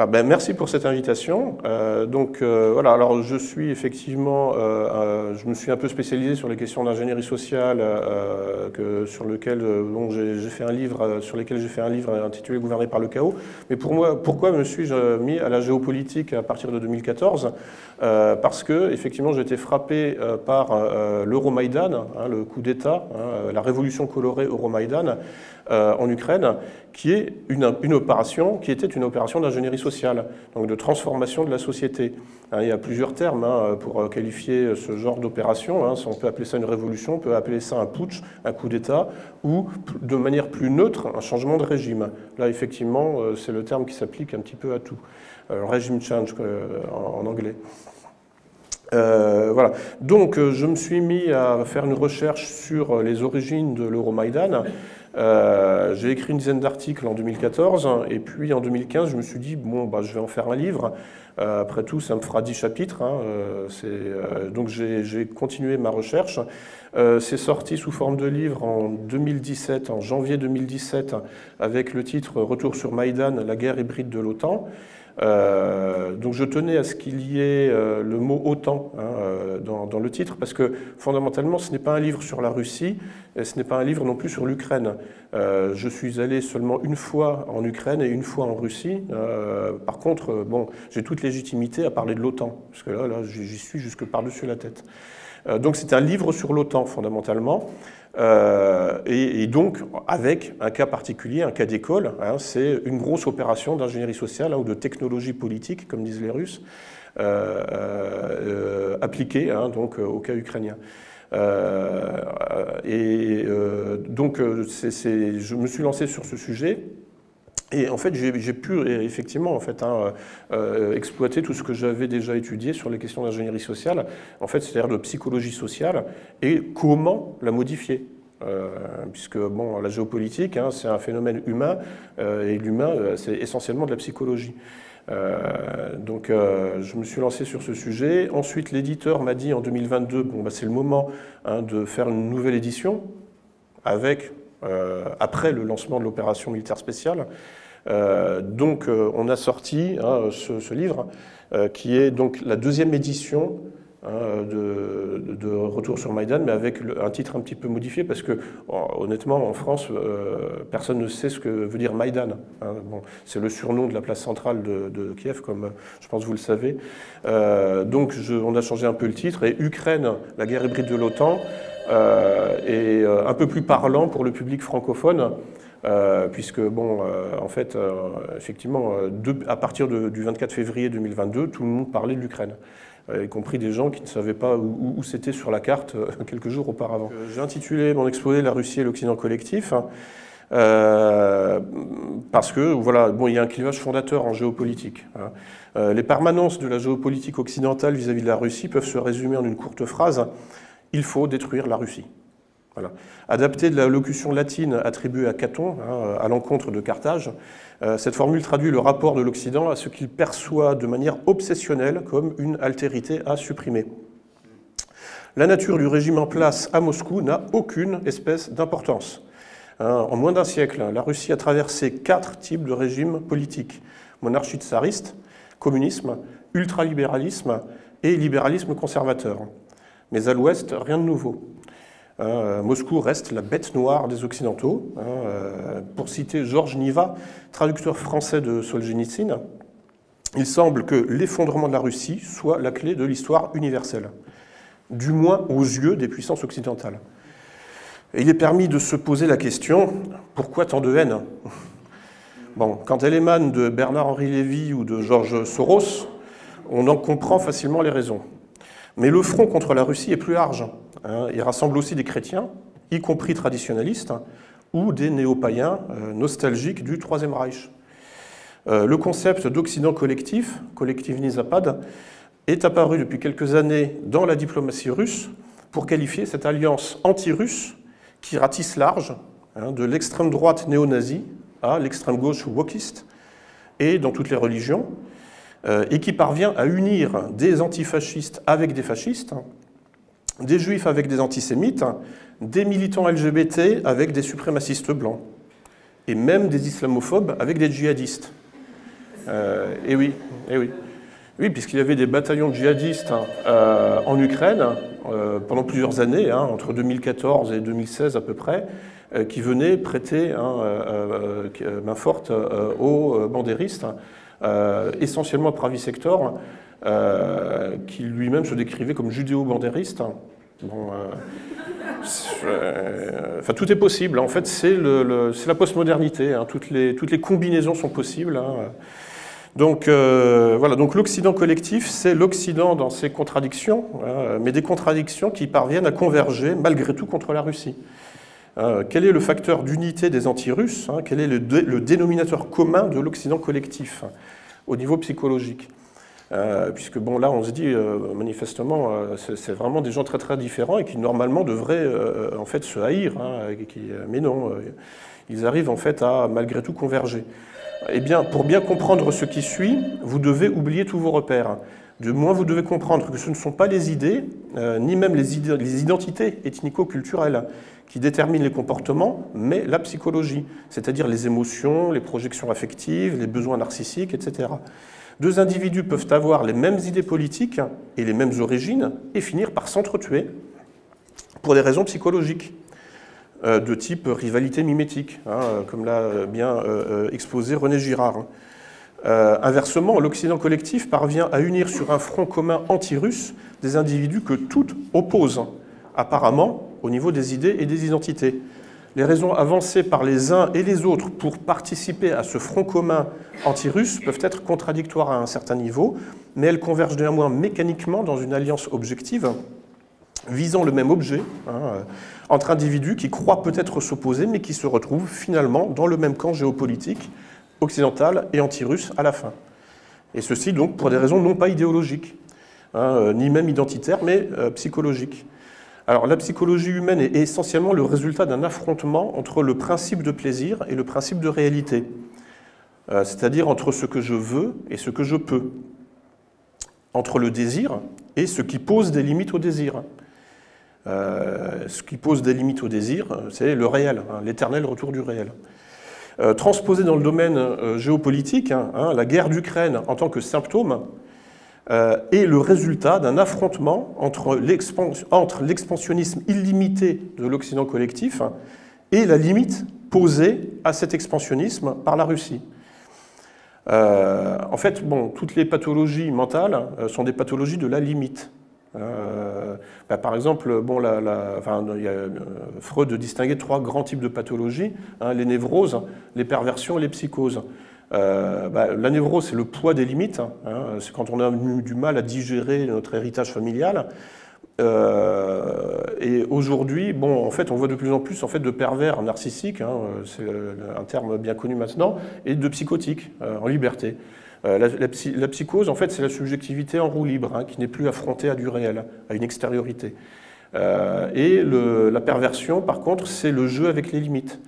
Ah ben, merci pour cette invitation. Euh, donc euh, voilà, alors je suis effectivement, euh, je me suis un peu spécialisé sur les questions d'ingénierie sociale, sur lequel j'ai fait un livre, sur lesquels j'ai fait un livre intitulé Gouverner par le chaos. Mais pour moi, pourquoi me suis-je mis à la géopolitique à partir de 2014 Parce que effectivement, j'ai été frappé par l'Euromaïdan, hein, le coup d'État, hein, la révolution colorée Euromaïdan en Ukraine, qui est une opération qui était une opération d'ingénierie sociale, donc de transformation de la société. Hein, il y a plusieurs termes hein, pour euh, qualifier ce genre d'opération. Hein. On peut appeler ça une révolution, on peut appeler ça un putsch, un coup d'État, ou de manière plus neutre, un changement de régime. Là, effectivement, euh, c'est le terme qui s'applique un petit peu à tout. Euh, régime change en, anglais. voilà. Donc, je me suis mis à faire une recherche sur les origines de l'Euromaïdan. Euh, j'ai écrit une dizaine d'articles en 2014, et puis en 2015, je me suis dit, bon, bah, je vais en faire un livre. Euh, après tout, ça me fera 10 chapitres. Hein, euh, donc j'ai continué ma recherche. C'est sorti sous forme de livre en 2017, en janvier 2017, avec le titre Retour sur Maïdan, la guerre hybride de l'OTAN. Euh, donc je tenais à ce qu'il y ait euh, le mot OTAN hein, euh, dans, le titre, parce que fondamentalement, ce n'est pas un livre sur la Russie, et ce n'est pas un livre non plus sur l'Ukraine. je suis allé seulement une fois en Ukraine et une fois en Russie. par contre, bon, j'ai toute légitimité à parler de l'OTAN, parce que là, là j'y suis jusque par-dessus la tête. Donc c'est un livre sur l'OTAN, fondamentalement. Euh, et, donc, avec un cas particulier, un cas d'école, hein, c'est une grosse opération d'ingénierie sociale hein, ou de technologie politique, comme disent les Russes, euh, euh, appliquée hein, donc, au cas ukrainien. et donc, je me suis lancé sur ce sujet et en fait, j'ai pu effectivement en fait, hein, euh, exploiter tout ce que j'avais déjà étudié sur les questions d'ingénierie sociale, en fait, c'est-à-dire de psychologie sociale, et comment la modifier. Euh, puisque bon, la géopolitique, hein, c'est un phénomène humain, euh, et l'humain, c'est essentiellement de la psychologie. donc, je me suis lancé sur ce sujet. Ensuite, l'éditeur m'a dit en 2022, bon, bah, c'est le moment hein, de faire une nouvelle édition avec après le lancement de l'opération militaire spéciale. Euh, donc euh, on a sorti hein, ce, livre, qui est donc la deuxième édition hein, de, Retour sur Maïdan, mais avec un titre un petit peu modifié, parce que honnêtement, en France, personne ne sait ce que veut dire Maïdan. Hein. C'est le surnom de la place centrale de, Kiev, comme je pense vous le savez. donc on a changé un peu le titre, et Ukraine, la guerre hybride de l'OTAN, euh, euh, un peu plus parlant pour le public francophone. Euh, puisque, bon, en fait, effectivement, à partir du 24 février 2022, tout le monde parlait de l'Ukraine, y compris des gens qui ne savaient pas où, c'était sur la carte quelques jours auparavant. J'ai intitulé mon exposé La Russie et l'Occident collectif. parce que voilà, bon, il y a un clivage fondateur en géopolitique. Hein. les permanences de la géopolitique occidentale vis-à-vis -vis de la Russie peuvent se résumer en une courte phrase il faut détruire la Russie. Voilà. Adapté de la locution latine attribuée à Caton, hein, à l'encontre de Carthage, euh, cette formule traduit le rapport de l'Occident à ce qu'il perçoit de manière obsessionnelle comme une altérité à supprimer. La nature du régime en place à Moscou n'a aucune espèce d'importance. Hein, en moins d'un siècle, la Russie a traversé quatre types de régimes politiques monarchie tsariste, communisme, ultralibéralisme et libéralisme conservateur. Mais à l'ouest, rien de nouveau. Euh, Moscou reste la bête noire des Occidentaux. Hein, euh, pour citer Georges Niva, traducteur français de Solzhenitsyn, il semble que l'effondrement de la Russie soit la clé de l'histoire universelle, du moins aux yeux des puissances occidentales. Il est permis de se poser la question, pourquoi tant de haine? Quand elle émane de Bernard-Henri Lévy ou de Georges Soros, on en comprend facilement les raisons. Mais le front contre la Russie est plus large. Hein. Il rassemble aussi des chrétiens, y compris traditionnalistes, ou des néo-païens euh, nostalgiques du Troisième Reich. Euh, le concept d'Occident collectif, Collectivni Zapad, est apparu depuis quelques années dans la diplomatie russe pour qualifier cette alliance anti-russe qui ratisse large, hein, de l'extrême droite néo-nazie à l'extrême gauche wokiste, et dans toutes les religions, et qui parvient à unir des antifascistes avec des fascistes, des juifs avec des antisémites, des militants LGBT avec des suprémacistes blancs, et même des islamophobes avec des djihadistes. et oui, et oui. Oui, puisqu'il y avait des bataillons djihadistes hein, en Ukraine pendant plusieurs années, hein, entre 2014 et 2016 à peu près, qui venaient prêter hein, main forte aux bandéristes, essentiellement Pravi Sector, qui lui-même se décrivait comme judéo-bandériste. Bon, euh, enfin, tout est possible. En fait, c'est la postmodernité. Hein. Toutes, les, toutes les combinaisons sont possibles. Hein. Donc euh, voilà, donc l'Occident collectif, c'est l'Occident dans ses contradictions, hein, mais des contradictions qui parviennent à converger malgré tout contre la Russie. Quel est le facteur d'unité des anti-russes Quel est le, dénominateur commun de l'Occident collectif au niveau psychologique euh, puisque bon, là, on se dit, euh, manifestement, euh, c'est vraiment des gens très très différents et qui normalement devraient en fait se haïr. Hein, mais non, ils arrivent en fait à malgré tout converger. Eh bien, pour bien comprendre ce qui suit, vous devez oublier tous vos repères. De moins, vous devez comprendre que ce ne sont pas les idées, ni même les identités ethnico-culturelles qui déterminent les comportements, mais la psychologie, c'est-à-dire les émotions, les projections affectives, les besoins narcissiques, etc. Deux individus peuvent avoir les mêmes idées politiques et les mêmes origines et finir par s'entretuer pour des raisons psychologiques euh, de type rivalité mimétique, hein, comme l'a bien euh, euh, exposé René Girard. inversement, l'Occident collectif parvient à unir sur un front commun anti-russe des individus que toutes opposent, apparemment, au niveau des idées et des identités les raisons avancées par les uns et les autres pour participer à ce front commun anti-russe peuvent être contradictoires à un certain niveau, mais elles convergent néanmoins mécaniquement dans une alliance objective visant le même objet, hein, euh, entre individus qui croient peut-être s'opposer, mais qui se retrouvent finalement dans le même camp géopolitique, occidental et anti-russe à la fin. Et ceci donc pour des raisons non pas idéologiques, hein, euh, ni même identitaires, mais euh, psychologiques. Alors la psychologie humaine est essentiellement le résultat d'un affrontement entre le principe de plaisir et le principe de réalité, euh, c'est-à-dire entre ce que je veux et ce que je peux, entre le désir et ce qui pose des limites au désir. Euh, ce qui pose des limites au désir, c'est le réel, hein, l'éternel retour du réel. Euh, transposé dans le domaine géopolitique, hein, hein, la guerre d'Ukraine en tant que symptôme euh, est le résultat d'un affrontement entre l'expansionnisme illimité de l'Occident collectif et la limite posée à cet expansionnisme par la Russie. Euh, en fait, bon, toutes les pathologies mentales euh, sont des pathologies de la limite. Bah, par exemple, bon, Freud distinguait trois grands types de pathologies hein, les névroses, les perversions et les psychoses. Euh, bah, la névrose, c'est le poids des limites. Hein, c'est quand on a du mal à digérer notre héritage familial. Euh, et aujourd'hui, bon, en fait, on voit de plus en plus en fait, de pervers narcissiques, hein, c'est un terme bien connu maintenant, et de psychotiques euh, en liberté. La, psychose, en fait, c'est la subjectivité en roue libre, hein, qui n'est plus affrontée à du réel, à une extériorité. et la perversion, par contre, c'est le jeu avec les limites.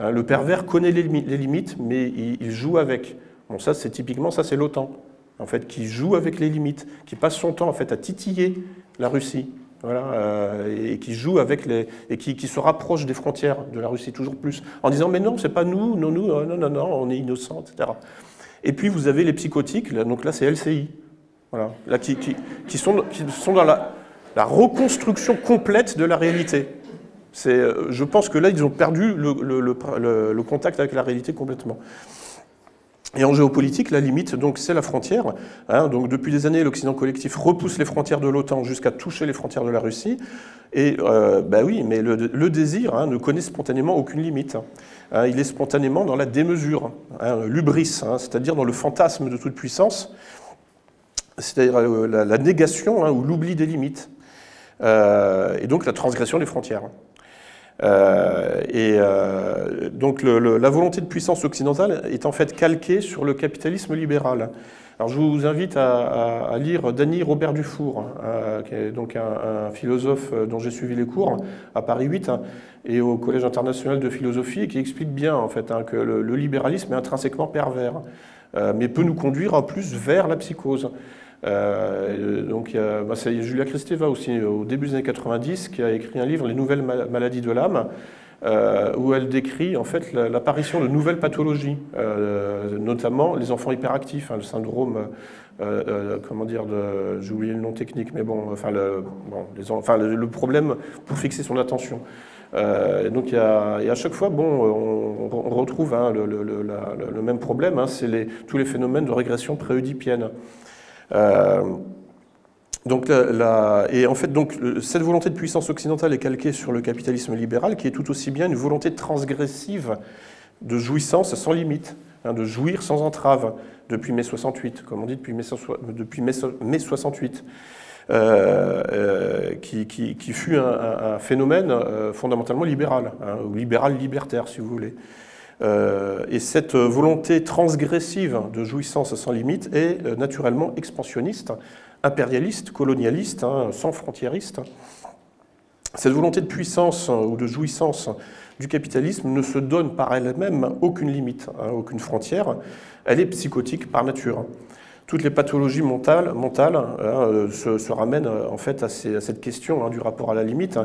Hein, le pervers connaît les, limites, mais il, joue avec. Bon, ça, c'est typiquement, ça, c'est l'OTAN, en fait, qui joue avec les limites, qui passe son temps, en fait, à titiller la Russie. Voilà, euh, et qui joue avec les et qui, se rapproche des frontières de la Russie toujours plus en disant mais non c'est pas nous non nous non non non on est innocents etc et puis vous avez les psychotiques donc là c'est LCI voilà là qui, qui, sont qui sont dans la, reconstruction complète de la réalité euh, je pense que là, ils ont perdu le, contact avec la réalité complètement. Et en géopolitique, la limite, donc, c'est la frontière. Hein. donc, depuis des années, l'Occident collectif repousse les frontières de l'OTAN jusqu'à toucher les frontières de la Russie. Et euh, bah oui, mais le, désir hein, ne connaît spontanément aucune limite. Hein. il est spontanément dans la démesure, l'ubris, c'est-à-dire dans le fantasme de toute puissance, c'est-à-dire euh, la, négation ou l'oubli des limites, et donc la transgression des frontières. Euh, et euh, donc la volonté de puissance occidentale est en fait calquée sur le capitalisme libéral. Alors je vous invite à, lire Danny Robert Dufour, hein, qui est donc un, philosophe dont j'ai suivi les cours à Paris 8 hein, et au Collège international de philosophie, qui explique bien en fait hein, que le, libéralisme est intrinsèquement pervers, euh, mais peut nous conduire en plus vers la psychose. Euh, donc y a, bah, Julia Kristeva aussi, au début des années 90, qui a écrit un livre, Les nouvelles maladies de l'âme, où elle décrit en fait l'apparition de nouvelles pathologies, notamment les enfants hyperactifs, hein, le syndrome comment dire, j'ai oublié le nom technique, mais bon, enfin, le, problème pour fixer son attention. Euh, donc, et à chaque fois, bon, on, retrouve hein, le, même problème, hein, c'est tous les phénomènes de régression préoedipienne. Euh, donc, et en fait, donc, cette volonté de puissance occidentale est calquée sur le capitalisme libéral, qui est tout aussi bien une volonté transgressive de jouissance sans limite, hein, de jouir sans entrave, depuis mai 68, comme on dit depuis mai, depuis mai 68. Euh, euh, qui, fut un, phénomène fondamentalement libéral, hein, ou libéral-libertaire si vous voulez. Et cette volonté transgressive de jouissance sans limite est naturellement expansionniste, impérialiste, colonialiste, hein, sans frontiériste. Cette volonté de puissance ou de jouissance du capitalisme ne se donne par elle-même aucune limite, hein, aucune frontière. Elle est psychotique par nature toutes les pathologies mentales, hein, euh, se, ramènent euh, en fait à, cette question hein, du rapport à la limite.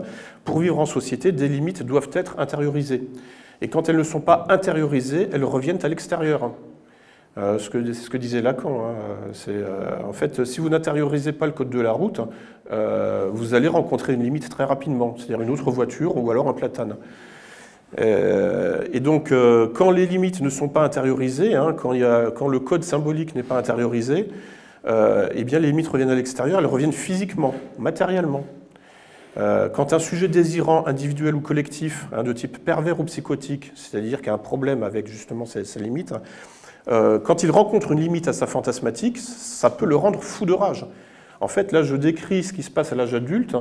Pour vivre en société, des limites doivent être intériorisées. Et quand elles ne sont pas intériorisées, elles reviennent à l'extérieur. Euh, ce c'est ce que disait Lacan. Hein. en fait, si vous n'intériorisez pas le code de la route, vous allez rencontrer une limite très rapidement, c'est-à-dire une autre voiture ou alors un platane. Euh, et donc, euh, quand les limites ne sont pas intériorisées, hein, quand, le code symbolique n'est pas intériorisé, euh, eh bien, les limites reviennent à l'extérieur, elles reviennent physiquement, matériellement. Quand un sujet désirant, individuel ou collectif, hein, de type pervers ou psychotique, c'est-à-dire qu'il a un problème avec justement ces limites, quand il rencontre une limite à sa fantasmatique, ça peut le rendre fou de rage. En fait, là, je décris ce qui se passe à l'âge adulte,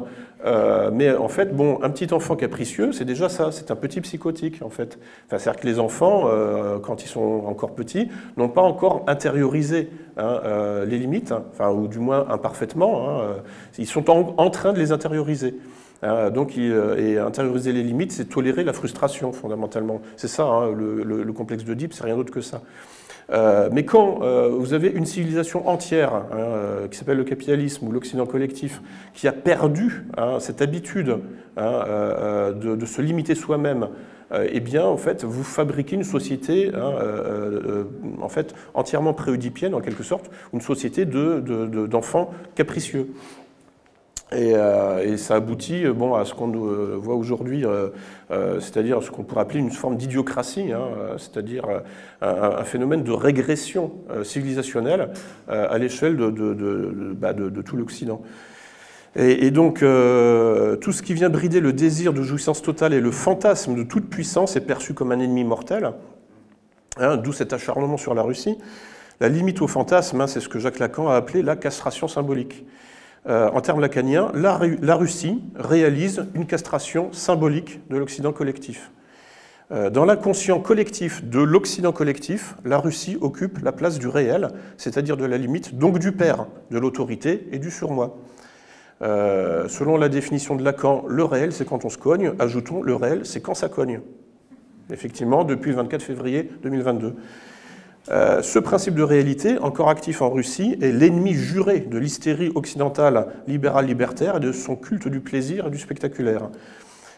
euh, mais en fait, bon, un petit enfant capricieux, c'est déjà ça, c'est un petit psychotique, en fait. Enfin, C'est-à-dire que les enfants, euh, quand ils sont encore petits, n'ont pas encore intériorisé hein, euh, les limites, enfin, ou du moins imparfaitement, hein, ils sont en, train de les intérioriser. Hein, donc, et intérioriser les limites, c'est tolérer la frustration, fondamentalement. C'est ça, le, le, complexe de c'est rien d'autre que ça. Euh, mais quand euh, vous avez une civilisation entière, hein, euh, qui s'appelle le capitalisme ou l'Occident collectif, qui a perdu hein, cette habitude hein, de, se limiter soi-même, eh bien, en fait, vous fabriquez une société en fait, entièrement préoedipienne, en quelque sorte, une société d'enfants capricieux. Euh, et, ça aboutit bon, à ce qu'on euh, voit aujourd'hui, euh, c'est-à-dire ce qu'on pourrait appeler une forme d'idiocratie, hein, c'est-à-dire un, phénomène de régression civilisationnelle à l'échelle bah, de, de, tout l'Occident. Et, donc, tout ce qui vient brider le désir de jouissance totale et le fantasme de toute puissance est perçu comme un ennemi mortel, hein, d'où cet acharnement sur la Russie. La limite au fantasme, hein, c'est ce que Jacques Lacan a appelé la castration symbolique. Euh, en termes lacaniens, la, Russie réalise une castration symbolique de l'Occident collectif. Euh, dans l'inconscient collectif de l'Occident collectif, la Russie occupe la place du réel, c'est-à-dire de la limite, donc du père, de l'autorité et du surmoi. Euh, selon la définition de Lacan, le réel, c'est quand on se cogne. Ajoutons, le réel, c'est quand ça cogne. Effectivement, depuis le 24 février 2022. Euh, ce principe de réalité, encore actif en Russie, est l'ennemi juré de l'hystérie occidentale libérale libertaire et de son culte du plaisir et du spectaculaire.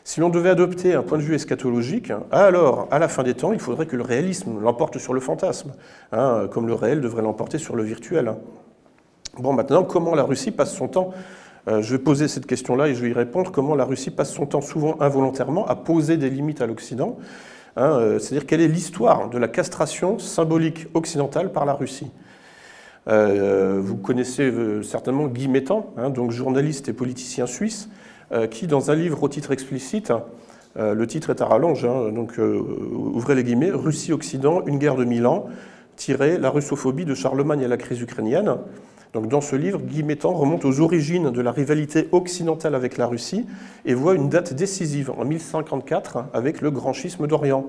Si l'on devait adopter un point de vue eschatologique, alors, à la fin des temps, il faudrait que le réalisme l'emporte sur le fantasme, hein, comme le réel devrait l'emporter sur le virtuel. Bon, maintenant, comment la Russie passe son temps? Euh, Je vais poser cette question-là et je vais y répondre. Comment la Russie passe son temps, souvent involontairement, à poser des limites à l'Occident? Hein, euh, c'est-à-dire quelle est l'histoire de la castration symbolique occidentale par la Russie. Euh, vous connaissez euh, certainement Guy Métan, hein, donc journaliste et politicien suisse, qui, dans un livre au titre explicite, le titre est à rallonge, hein, donc ouvrez les guillemets, Russie-Occident, une guerre de mille ans, tiré la russophobie de Charlemagne à la crise ukrainienne. Donc dans ce livre, Guy remonte aux origines de la rivalité occidentale avec la Russie et voit une date décisive en 1054 avec le grand schisme d'Orient,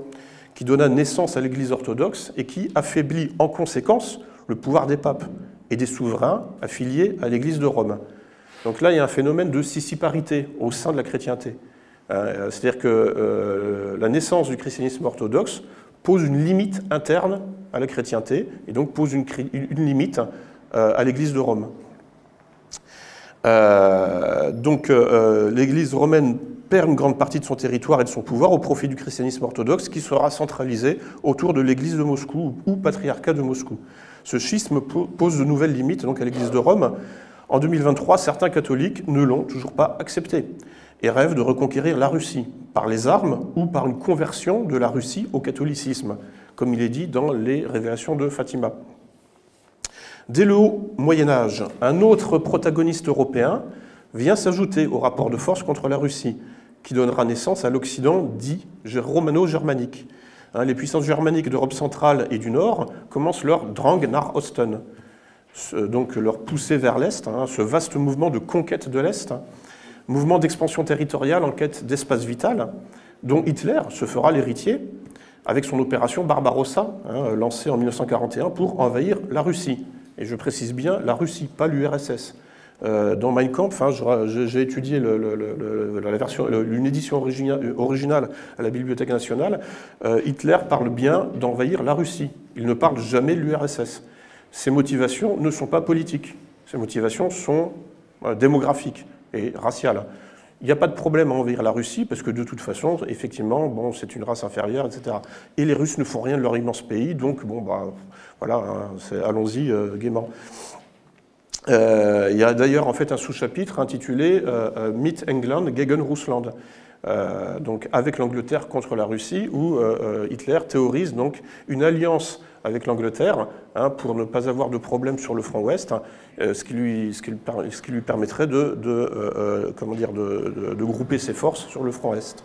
qui donna naissance à l'Église orthodoxe et qui affaiblit en conséquence le pouvoir des papes et des souverains affiliés à l'Église de Rome. Donc là, il y a un phénomène de sissiparité au sein de la chrétienté. Euh, c'est-à-dire que euh, la naissance du christianisme orthodoxe pose une limite interne à la chrétienté et donc pose une, limite euh, à l'église de Rome. Euh, donc euh, l'église romaine perd une grande partie de son territoire et de son pouvoir au profit du christianisme orthodoxe qui sera centralisé autour de l'église de Moscou ou patriarcat de Moscou. Ce schisme pose de nouvelles limites donc à l'église de Rome. En 2023, certains catholiques ne l'ont toujours pas accepté et rêvent de reconquérir la Russie par les armes ou par une conversion de la Russie au catholicisme, comme il est dit dans les révélations de Fatima. Dès le haut Moyen Âge, un autre protagoniste européen vient s'ajouter au rapport de force contre la Russie, qui donnera naissance à l'Occident dit romano-germanique. Hein, les puissances germaniques d'Europe centrale et du Nord commencent leur Drang nach Osten, donc leur poussée vers l'Est, hein, ce vaste mouvement de conquête de l'Est, mouvement d'expansion territoriale en quête d'espace vital, dont Hitler se fera l'héritier avec son opération Barbarossa, hein, lancée en 1941 pour envahir la Russie. Et je précise bien la Russie, pas l'URSS. Euh, dans Mein Kampf, hein, j'ai étudié la version, une édition originale à la Bibliothèque nationale. Euh, Hitler parle bien d'envahir la Russie. Il ne parle jamais de l'URSS. Ses motivations ne sont pas politiques. Ses motivations sont euh, démographiques et raciales. Il n'y a pas de problème à envahir la Russie parce que de toute façon, effectivement, bon, c'est une race inférieure, etc. Et les Russes ne font rien de leur immense pays, donc bon, bah, voilà, hein, allons-y gaiement. Euh, il y a d'ailleurs en fait un sous-chapitre intitulé euh, euh, Meet England gegen Russland. donc avec l'Angleterre contre la Russie, où Hitler théorise donc une alliance avec l'Angleterre hein, pour ne pas avoir de problème sur le front ouest, ce, qui lui, ce, qui lui, permettrait dire, de, de, grouper ses forces sur le front est.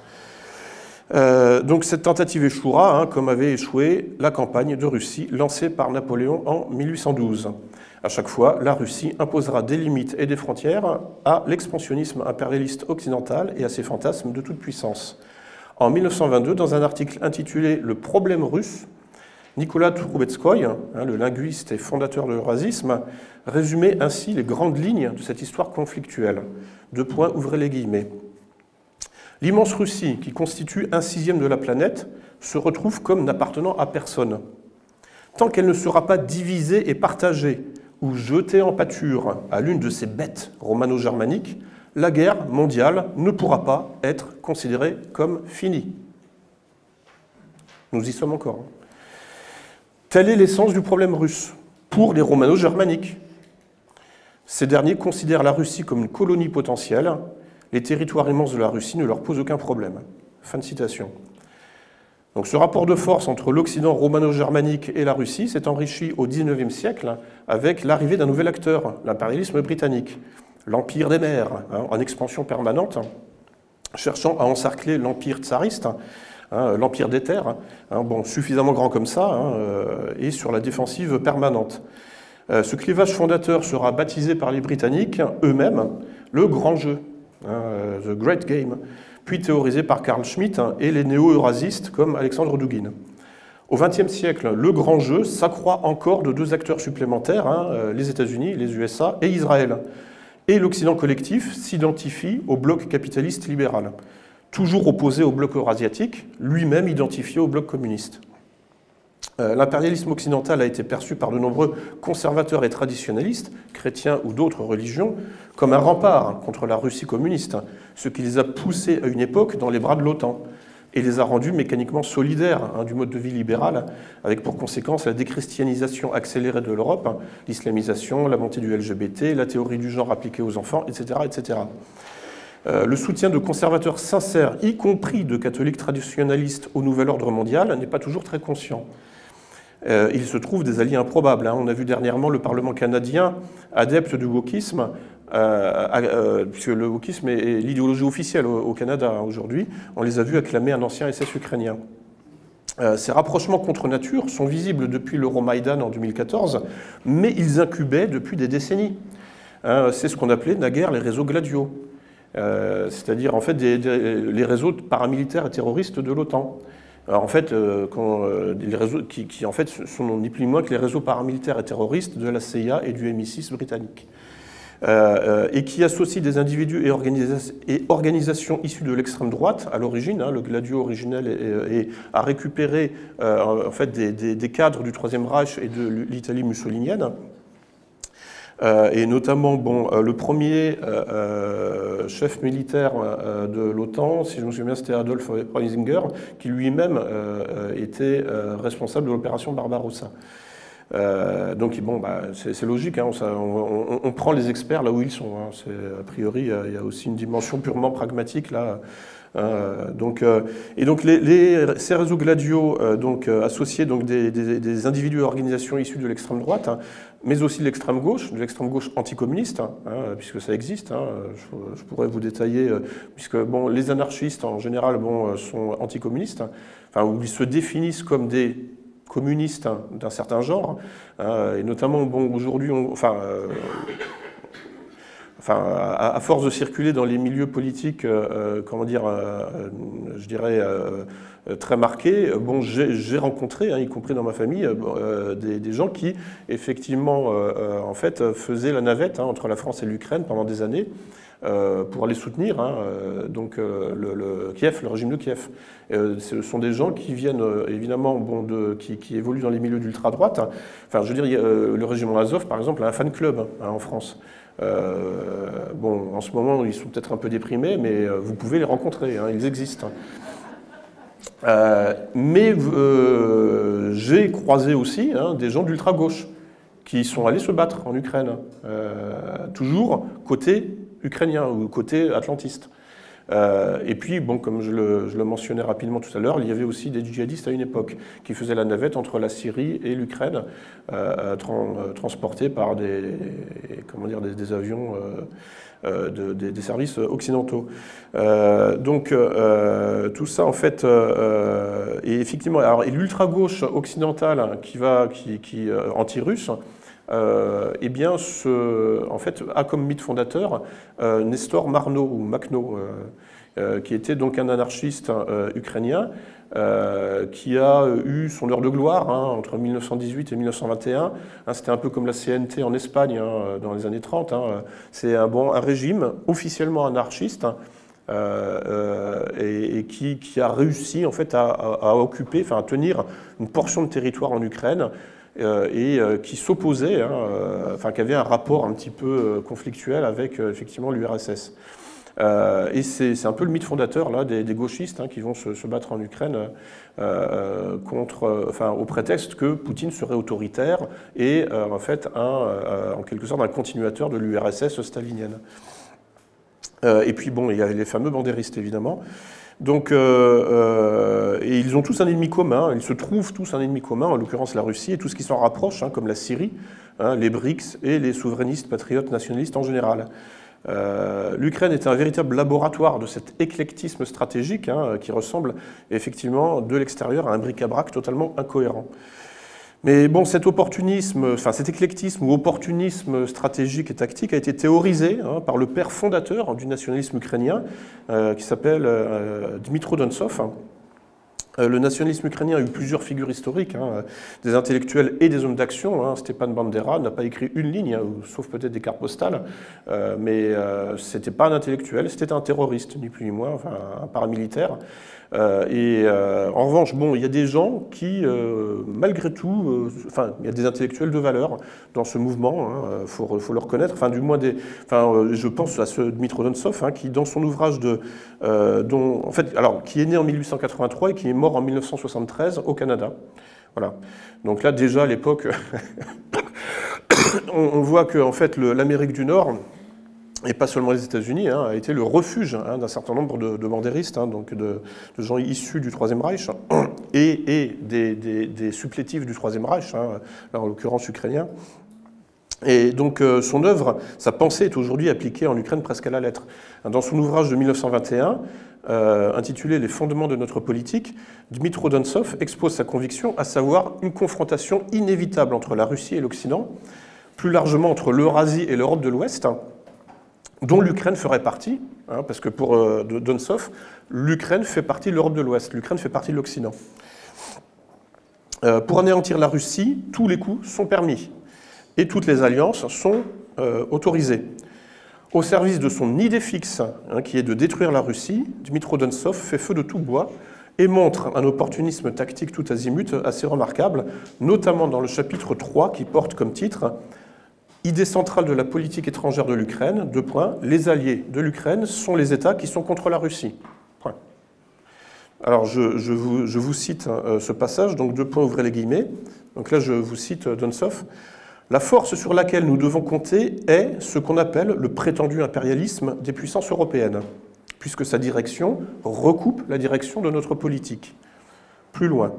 donc cette tentative échouera, hein, comme avait échoué la campagne de Russie lancée par Napoléon en 1812. À chaque fois, la Russie imposera des limites et des frontières à l'expansionnisme impérialiste occidental et à ses fantasmes de toute puissance. En 1922, dans un article intitulé Le problème russe, Nicolas Troubetskoy, hein, le linguiste et fondateur de l'eurasisme, résumait ainsi les grandes lignes de cette histoire conflictuelle. Deux points, ouvrez les guillemets. L'immense Russie, qui constitue un sixième de la planète, se retrouve comme n'appartenant à personne. Tant qu'elle ne sera pas divisée et partagée ou jeté en pâture à l'une de ces bêtes romano-germaniques, la guerre mondiale ne pourra pas être considérée comme finie. Nous y sommes encore. Telle est l'essence du problème russe pour les romano-germaniques. Ces derniers considèrent la Russie comme une colonie potentielle. Les territoires immenses de la Russie ne leur posent aucun problème. Fin de citation. Donc ce rapport de force entre l'Occident romano-germanique et la Russie s'est enrichi au XIXe siècle avec l'arrivée d'un nouvel acteur, l'impérialisme britannique, l'Empire des mers, hein, en expansion permanente, cherchant à encercler l'Empire tsariste, hein, l'Empire des terres, hein, bon, suffisamment grand comme ça, euh, et sur la défensive permanente. Euh, ce clivage fondateur sera baptisé par les Britanniques eux-mêmes le grand jeu, The Great Game puis théorisé par Carl Schmitt hein, et les néo-eurasistes comme Alexandre Dugin. Au XXe siècle, le grand jeu s'accroît encore de deux acteurs supplémentaires, hein, euh, les États-Unis, les USA et Israël. Et l'Occident collectif s'identifie au bloc capitaliste libéral, toujours opposé au bloc eurasiatique, lui-même identifié au bloc communiste. Euh, l'impérialisme occidental a été perçu par de nombreux conservateurs et traditionnalistes, chrétiens ou d'autres religions, comme un rempart contre la Russie communiste, ce qui les a poussés à une époque dans les bras de l'OTAN et les a rendus mécaniquement solidaires hein, du mode de vie libéral, avec pour conséquence la déchristianisation accélérée de l'Europe, l'islamisation, la montée du LGBT, la théorie du genre appliquée aux enfants, etc. etc. Euh, le soutien de conservateurs sincères, y compris de catholiques traditionnalistes au nouvel ordre mondial, n'est pas toujours très conscient. Euh, il se trouve des alliés improbables. Hein. On a vu dernièrement le Parlement canadien, adepte du wokisme, euh, puisque le wokisme est, l'idéologie officielle au, Canada aujourd'hui, on les a vus acclamer un ancien SS ukrainien. ces rapprochements contre nature sont visibles depuis l'Euromaïdan en 2014, mais ils incubaient depuis des décennies. Hein, c'est ce qu'on appelait naguère les réseaux gladiaux, c'est-à-dire en fait les réseaux paramilitaires et terroristes de l'OTAN. Alors en fait, euh, euh, qui, en fait sont ni plus ni moins que les réseaux paramilitaires et terroristes de la CIA et du MI6 britannique, euh, et qui associent des individus et, organisations issues de l'extrême droite à l'origine. Hein, le Gladio originel a récupéré en fait des, des, cadres du Troisième Reich et de l'Italie mussolinienne. Et notamment bon, le premier chef militaire de l'OTAN, si je me souviens c'était Adolf Reisinger, qui lui-même était responsable de l'opération Barbarossa. Euh, donc bon, bah, c'est logique, hein, on, prend les experts là où ils sont. Hein. a priori, il y, a aussi une dimension purement pragmatique là. Hein. donc, euh, et donc les, ces réseaux gladiaux euh, donc, associés donc, des, individus et organisations issus de l'extrême droite, mais aussi de l'extrême gauche, de l'extrême gauche anticommuniste, puisque ça existe. Je, pourrais vous détailler, puisque bon, les anarchistes en général bon, sont anticommunistes, enfin, où ils se définissent comme des communistes hein, d'un certain genre, hein, et notamment, bon, aujourd'hui, enfin, euh, enfin, à, force de circuler dans les milieux politiques, euh, euh, comment dire, je dirais, très marqués, bon, j'ai rencontré, hein, y compris dans ma famille, des, gens qui, effectivement, en fait, faisaient la navette entre la France et l'Ukraine pendant des années, euh, pour aller soutenir hein, euh, donc, euh, le, Kiev, le régime de Kiev. ce sont des gens qui viennent évidemment bon, de, qui, évoluent dans les milieux d'ultra-droite. Enfin, je veux dire, le régiment Azov, par exemple, a un fan club hein, en France. Bon, en ce moment, ils sont peut-être un peu déprimés, mais vous pouvez les rencontrer, hein, ils existent. mais j'ai croisé aussi des gens d'ultra-gauche qui sont allés se battre en Ukraine, toujours côté ukrainien ou côté atlantiste. Euh, et puis, bon, comme je le, mentionnais rapidement tout à l'heure, il y avait aussi des djihadistes à une époque qui faisaient la navette entre la Syrie et l'Ukraine, euh, euh, transportés par des, comment dire, des, avions des, services occidentaux. donc, tout ça, en fait, et effectivement, alors, et l'ultra-gauche occidentale qui va, qui anti-russe, euh, eh bien, en fait, a comme mythe fondateur euh, Nestor Marno, ou Makhno, euh, qui était donc un anarchiste ukrainien, qui a eu son heure de gloire hein, entre 1918 et 1921. Hein, C'était un peu comme la CNT en Espagne hein, dans les années 30. C'est un, bon, régime officiellement anarchiste. et, qui, a réussi en fait à, à occuper, enfin à tenir une portion de territoire en Ukraine et euh, qui s'opposait, hein, euh, enfin qui avait un rapport un petit peu conflictuel avec effectivement l'URSS. et c'est un peu le mythe fondateur là, des, gauchistes hein, qui vont se, battre en Ukraine contre, enfin, au prétexte que Poutine serait autoritaire et en fait un, en quelque sorte un continuateur de l'URSS stalinienne. et puis bon, il y a les fameux bandéristes évidemment. Donc, euh, euh, ils ont tous un ennemi commun, ils se trouvent tous un ennemi commun, en l'occurrence la Russie et tout ce qui s'en rapproche, hein, comme la Syrie, hein, les BRICS et les souverainistes, patriotes, nationalistes en général. Euh, L'Ukraine est un véritable laboratoire de cet éclectisme stratégique hein, qui ressemble effectivement de l'extérieur à un bric-à-brac totalement incohérent. Mais bon, cet opportunisme, enfin cet éclectisme ou opportunisme stratégique et tactique a été théorisé hein, par le père fondateur du nationalisme ukrainien, euh, qui s'appelle euh, Dmitro Donsov. Euh, le nationalisme ukrainien a eu plusieurs figures historiques, hein, des intellectuels et des hommes d'action. Hein. Stepan Bandera n'a pas écrit une ligne, sauf peut-être des cartes postales, mais ce n'était pas un intellectuel, c'était un terroriste, ni plus ni moins, enfin un paramilitaire. Euh, et euh, en revanche, bon, il y a des gens qui, euh, malgré tout, enfin, il y a des intellectuels de valeur dans ce mouvement, il hein, faut, le reconnaître. Enfin, du moins, des, enfin, je pense à ce Dmitro Donsov, hein, qui, dans son ouvrage de, dont, en fait, alors, qui est né en 1883 et qui est mort en 1973 au Canada. Voilà. Donc là, déjà à l'époque, on, voit que en fait, l'Amérique du Nord et pas seulement les États-Unis, hein, a été le refuge hein, d'un certain nombre de, de bandéristes, hein, donc de, gens issus du Troisième Reich et, des, supplétifs du Troisième Reich, en l'occurrence ukrainien. Et donc euh, son œuvre, sa pensée est aujourd'hui appliquée en Ukraine presque à la lettre. Dans son ouvrage de 1921, euh, intitulé Les fondements de notre politique, Dmitro Donsov expose sa conviction, à savoir une confrontation inévitable entre la Russie et l'Occident, plus largement entre l'Eurasie et l'Europe de l'Ouest, dont l'Ukraine ferait partie, hein, parce que pour euh, Donsov, l'Ukraine fait partie de l'Europe de l'Ouest, l'Ukraine fait partie de l'Occident. Euh, pour anéantir la Russie, tous les coups sont permis et toutes les alliances sont euh, autorisées. Au service de son idée fixe, hein, qui est de détruire la Russie, Dmitro Donsov fait feu de tout bois et montre un opportunisme tactique tout azimut assez remarquable, notamment dans le chapitre 3 qui porte comme titre Idée centrale de la politique étrangère de l'Ukraine, deux points, les alliés de l'Ukraine sont les États qui sont contre la Russie. Point. Alors je, vous, cite hein, ce passage, donc deux points, ouvrez les guillemets. Donc là je vous cite Donsov. La force sur laquelle nous devons compter est ce qu'on appelle le prétendu impérialisme des puissances européennes, puisque sa direction recoupe la direction de notre politique. Plus loin.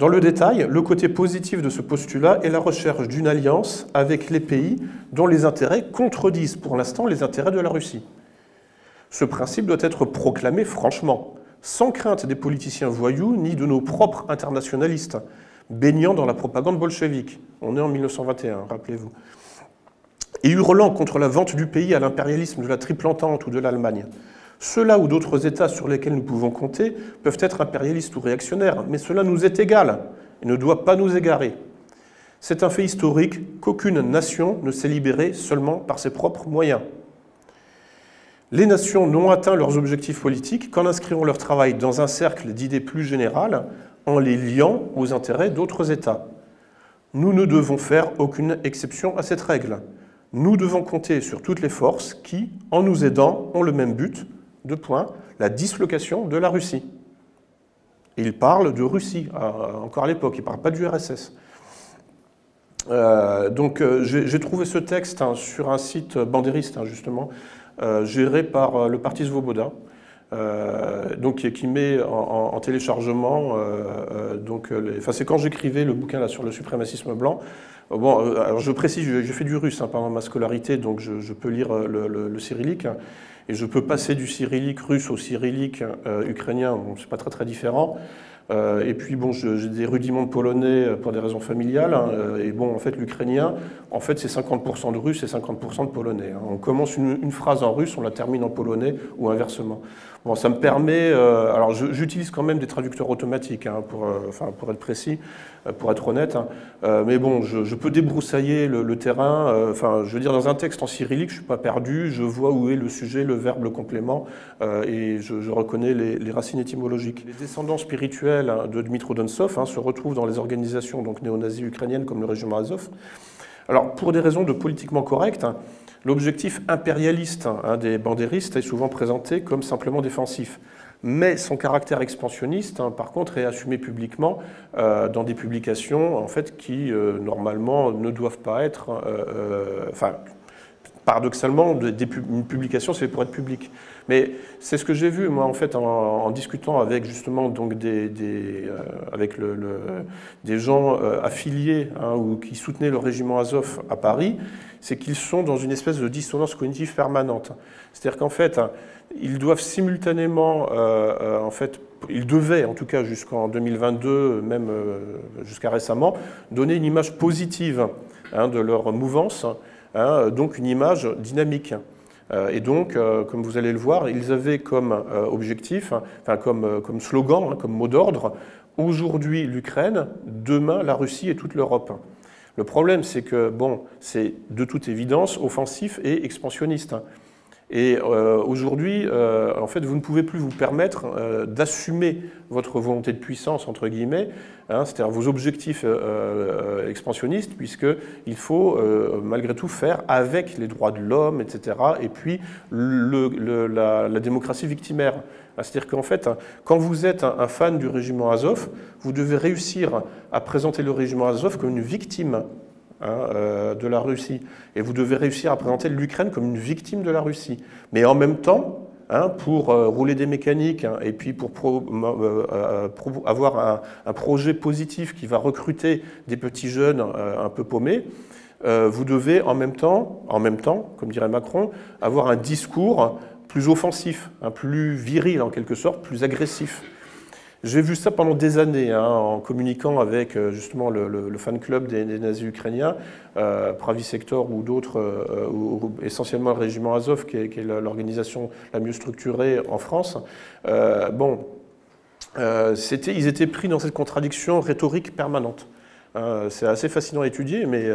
Dans le détail, le côté positif de ce postulat est la recherche d'une alliance avec les pays dont les intérêts contredisent pour l'instant les intérêts de la Russie. Ce principe doit être proclamé franchement, sans crainte des politiciens voyous ni de nos propres internationalistes, baignant dans la propagande bolchevique. On est en 1921, rappelez-vous. Et hurlant contre la vente du pays à l'impérialisme de la Triple Entente ou de l'Allemagne. Ceux-là ou d'autres États sur lesquels nous pouvons compter peuvent être impérialistes ou réactionnaires, mais cela nous est égal et ne doit pas nous égarer. C'est un fait historique qu'aucune nation ne s'est libérée seulement par ses propres moyens. Les nations n'ont atteint leurs objectifs politiques qu'en inscrivant leur travail dans un cercle d'idées plus générales en les liant aux intérêts d'autres États. Nous ne devons faire aucune exception à cette règle. Nous devons compter sur toutes les forces qui, en nous aidant, ont le même but, deux points, la dislocation de la Russie. il parle de Russie, euh, encore à l'époque, il ne parle pas du RSS. Euh, donc euh, j'ai trouvé ce texte hein, sur un site bandériste, hein, justement, géré par le parti Svoboda. Donc qui, met en, téléchargement. Donc, c'est quand j'écrivais le bouquin là sur le suprémacisme blanc. Bon, je précise, j'ai fait du russe hein, pendant ma scolarité, donc je, peux lire le, cyrillique et je peux passer du cyrillique russe au cyrillique ukrainien. Bon, c'est pas très très différent. Et puis bon, j'ai des rudiments de polonais pour des raisons familiales. Hein, et bon, en fait, l'ukrainien, en fait, c'est 50% de russe et 50% de polonais. Hein. On commence une, phrase en russe, on la termine en polonais ou inversement. Bon, ça me permet, euh, alors j'utilise quand même des traducteurs automatiques, hein, pour, euh, être précis, euh, pour être honnête, mais bon, je, peux débroussailler le, terrain, enfin, je veux dire, dans un texte en cyrillique, je ne suis pas perdu, je vois où est le sujet, le verbe, le complément, et je, reconnais les, racines étymologiques. Les descendants spirituels hein, de Dmitro Donsov se retrouvent dans les organisations donc néo-nazies ukrainiennes comme le régiment Azov. Alors, pour des raisons de politiquement correct, L'objectif impérialiste hein, des bandéristes est souvent présenté comme simplement défensif. Mais son caractère expansionniste, hein, par contre, est assumé publiquement euh, dans des publications en fait, qui, euh, normalement, ne doivent pas être... Euh, enfin, paradoxalement, une publication, c'est pour être public. Mais c'est ce que j'ai vu, moi, en fait, en, discutant avec justement donc des, avec le, des gens affiliés hein, ou qui soutenaient le régiment Azov à Paris c'est qu'ils sont dans une espèce de dissonance cognitive permanente. C'est-à-dire qu'en fait, ils doivent simultanément, euh, euh, en fait, ils devaient, en tout cas jusqu'en 2022, même euh, jusqu'à récemment, donner une image positive hein, de leur mouvance, hein, donc une image dynamique. Et donc, comme vous allez le voir, ils avaient comme objectif, enfin comme, comme slogan, hein, comme mot d'ordre, aujourd'hui l'Ukraine, demain la Russie et toute l'Europe. Le problème, c'est que, bon, c'est de toute évidence offensif et expansionniste. Et euh, aujourd'hui, euh, en fait, vous ne pouvez plus vous permettre euh, d'assumer votre volonté de puissance, entre guillemets, hein, c'est-à-dire vos objectifs expansionnistes, puisqu'il faut malgré tout faire avec les droits de l'homme, etc., et puis la, démocratie victimaire. C'est-à-dire qu'en fait, quand vous êtes un, fan du régiment Azov, vous devez réussir à présenter le régiment Azov comme une victime Hein, euh, de la Russie. Et vous devez réussir à présenter l'Ukraine comme une victime de la Russie. Mais en même temps, hein, pour euh, rouler des mécaniques hein, et puis pour euh, avoir un, projet positif qui va recruter des petits jeunes un peu paumés, vous devez en même temps, en même temps, comme dirait Macron, avoir un discours plus offensif, plus viril en quelque sorte, plus agressif. J'ai vu ça pendant des années, hein, en communiquant avec euh, justement le, fan club des, nazis ukrainiens, euh, Pravi Sector ou d'autres, euh, ou, essentiellement le régiment Azov, qui est, l'organisation la mieux structurée en France. bon, ils étaient pris dans cette contradiction rhétorique permanente. C'est assez fascinant à étudier, mais,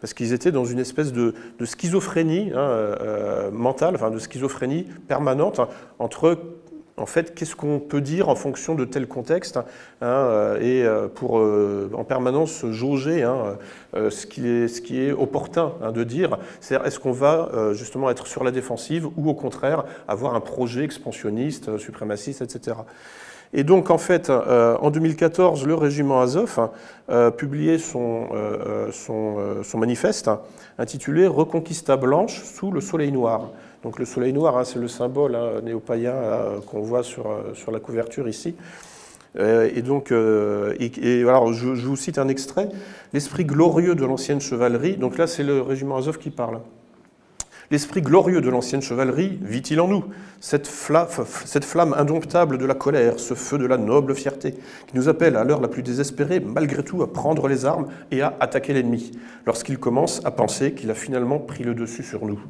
parce qu'ils étaient dans une espèce de, schizophrénie hein, mentale, enfin de schizophrénie permanente entre en fait, qu'est-ce qu'on peut dire en fonction de tel contexte hein, euh, et euh, pour euh, en permanence jauger hein, ce, qui est, opportun hein, de dire C'est-à-dire, est-ce qu'on va justement être sur la défensive ou au contraire avoir un projet expansionniste, suprémaciste, etc. Et donc, en fait, en 2014, le régiment Azov publiait son, son, son manifeste intitulé Reconquista blanche sous le soleil noir. Donc le soleil noir, hein, c'est le symbole hein, néo-païen euh, qu'on voit sur, euh, sur, la couverture ici. Euh, et donc, je, vous cite un extrait. L'esprit glorieux de l'ancienne chevalerie, donc là c'est le régiment Azov qui parle. L'esprit glorieux de l'ancienne chevalerie vit-il en nous? Cette, flamme indomptable de la colère, ce feu de la noble fierté, qui nous appelle à l'heure la plus désespérée, malgré tout, à prendre les armes et à attaquer l'ennemi, lorsqu'il commence à penser qu'il a finalement pris le dessus sur nous?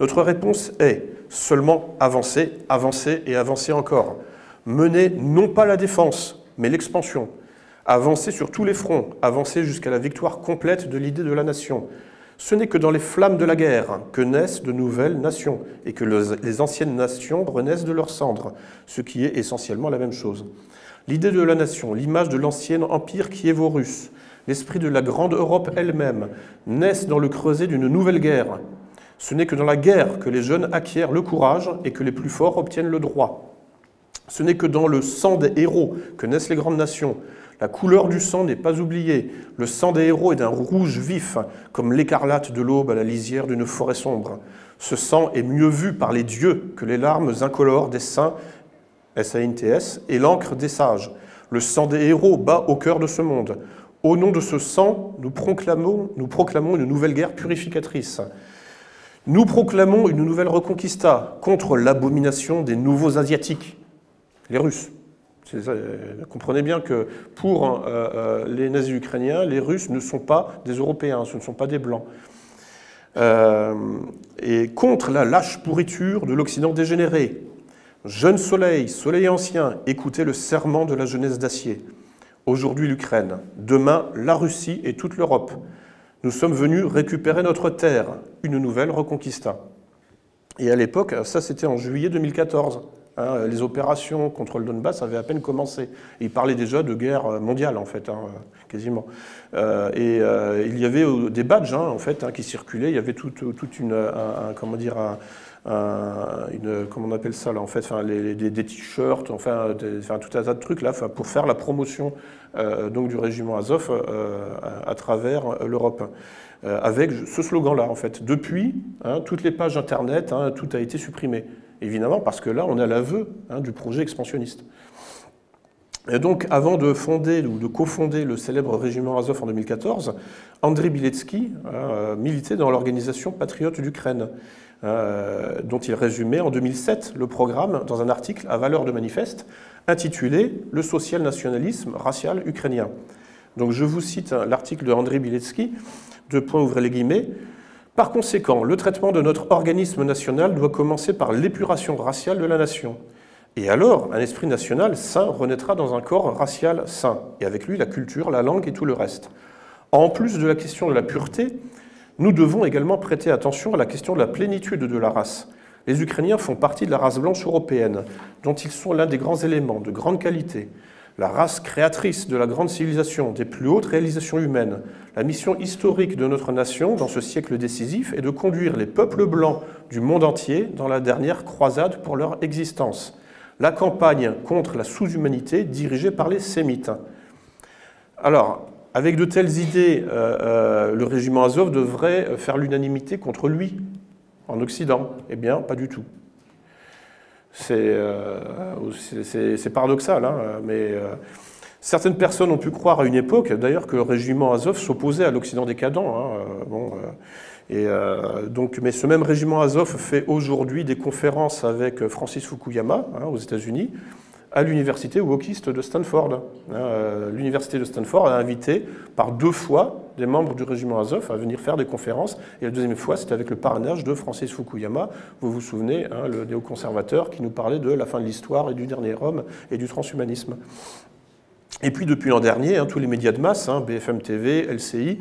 Notre réponse est seulement avancer, avancer et avancer encore. Mener non pas la défense, mais l'expansion. Avancer sur tous les fronts, avancer jusqu'à la victoire complète de l'idée de la nation ce n'est que dans les flammes de la guerre que naissent de nouvelles nations et que les anciennes nations renaissent de leurs cendres, ce qui est essentiellement la même chose. L'idée de la nation, l'image de l'ancien empire Russes, l'esprit de la grande Europe elle-même, naissent dans le creuset d'une nouvelle guerre. Ce n'est que dans la guerre que les jeunes acquièrent le courage et que les plus forts obtiennent le droit. Ce n'est que dans le sang des héros que naissent les grandes nations, la couleur du sang n'est pas oubliée. Le sang des héros est d'un rouge vif, comme l'écarlate de l'aube à la lisière d'une forêt sombre. Ce sang est mieux vu par les dieux que les larmes incolores des saints, S-A-N-T-S, et l'encre des sages. Le sang des héros bat au cœur de ce monde. Au nom de ce sang, nous proclamons, nous proclamons une nouvelle guerre purificatrice. Nous proclamons une nouvelle reconquista contre l'abomination des nouveaux Asiatiques, les Russes. Euh, comprenez bien que pour euh, euh, les nazis ukrainiens, les Russes ne sont pas des Européens, ce ne sont pas des Blancs. et contre la lâche pourriture de l'Occident dégénéré. Jeune soleil, soleil ancien, écoutez le serment de la jeunesse d'acier. Aujourd'hui l'Ukraine, demain la Russie et toute l'Europe. Nous sommes venus récupérer notre terre, une nouvelle reconquista. Et à l'époque, ça c'était en juillet 2014. Hein, les opérations contre le Donbass avaient à peine commencé. il parlait déjà de guerre mondiale, en fait, hein, quasiment. Euh, et euh, il y avait des badges, hein, en fait, qui circulaient. Il y avait toute, une, comment dire, une, comment on appelle ça, là, en fait, des, t-shirts, enfin, tout un tas de trucs là, pour faire la promotion euh, donc du régiment Azov à, travers l'Europe. avec ce slogan-là, en fait. Depuis, toutes les pages Internet, tout a été supprimé évidemment, parce que là, on a l'aveu hein, du projet expansionniste. Et donc, avant de fonder ou de cofonder le célèbre régiment Azov en 2014, André Biletsky militait dans l'organisation Patriote d'Ukraine, euh, dont il résumait en 2007 le programme dans un article à valeur de manifeste intitulé Le social-nationalisme racial ukrainien. Donc, je vous cite l'article de André Biletsky, deux points ouvrez les guillemets. Par conséquent, le traitement de notre organisme national doit commencer par l'épuration raciale de la nation. Et alors, un esprit national sain renaîtra dans un corps racial sain, et avec lui la culture, la langue et tout le reste. En plus de la question de la pureté, nous devons également prêter attention à la question de la plénitude de la race. Les Ukrainiens font partie de la race blanche européenne, dont ils sont l'un des grands éléments de grande qualité la race créatrice de la grande civilisation, des plus hautes réalisations humaines. La mission historique de notre nation dans ce siècle décisif est de conduire les peuples blancs du monde entier dans la dernière croisade pour leur existence. La campagne contre la sous-humanité dirigée par les sémites. Alors, avec de telles idées, euh, euh, le régiment Azov devrait faire l'unanimité contre lui en Occident. Eh bien, pas du tout. Euh, c'est paradoxal, hein, mais euh, certaines personnes ont pu croire à une époque, d'ailleurs, que le régiment Azov s'opposait à l'Occident décadent. Hein, euh, bon, donc, mais ce même régiment Azov fait aujourd'hui des conférences avec Francis Fukuyama hein, aux États-Unis à l'université wokiste de Stanford. Euh, l'université de Stanford a invité par deux fois des membres du régiment Azov à venir faire des conférences. Et la deuxième fois, c'était avec le parrainage de Francis Fukuyama. Vous vous souvenez, hein, le néoconservateur qui nous parlait de la fin de l'histoire et du dernier homme et du transhumanisme. Et puis depuis l'an dernier, hein, tous les médias de masse, hein, BFM TV, LCI,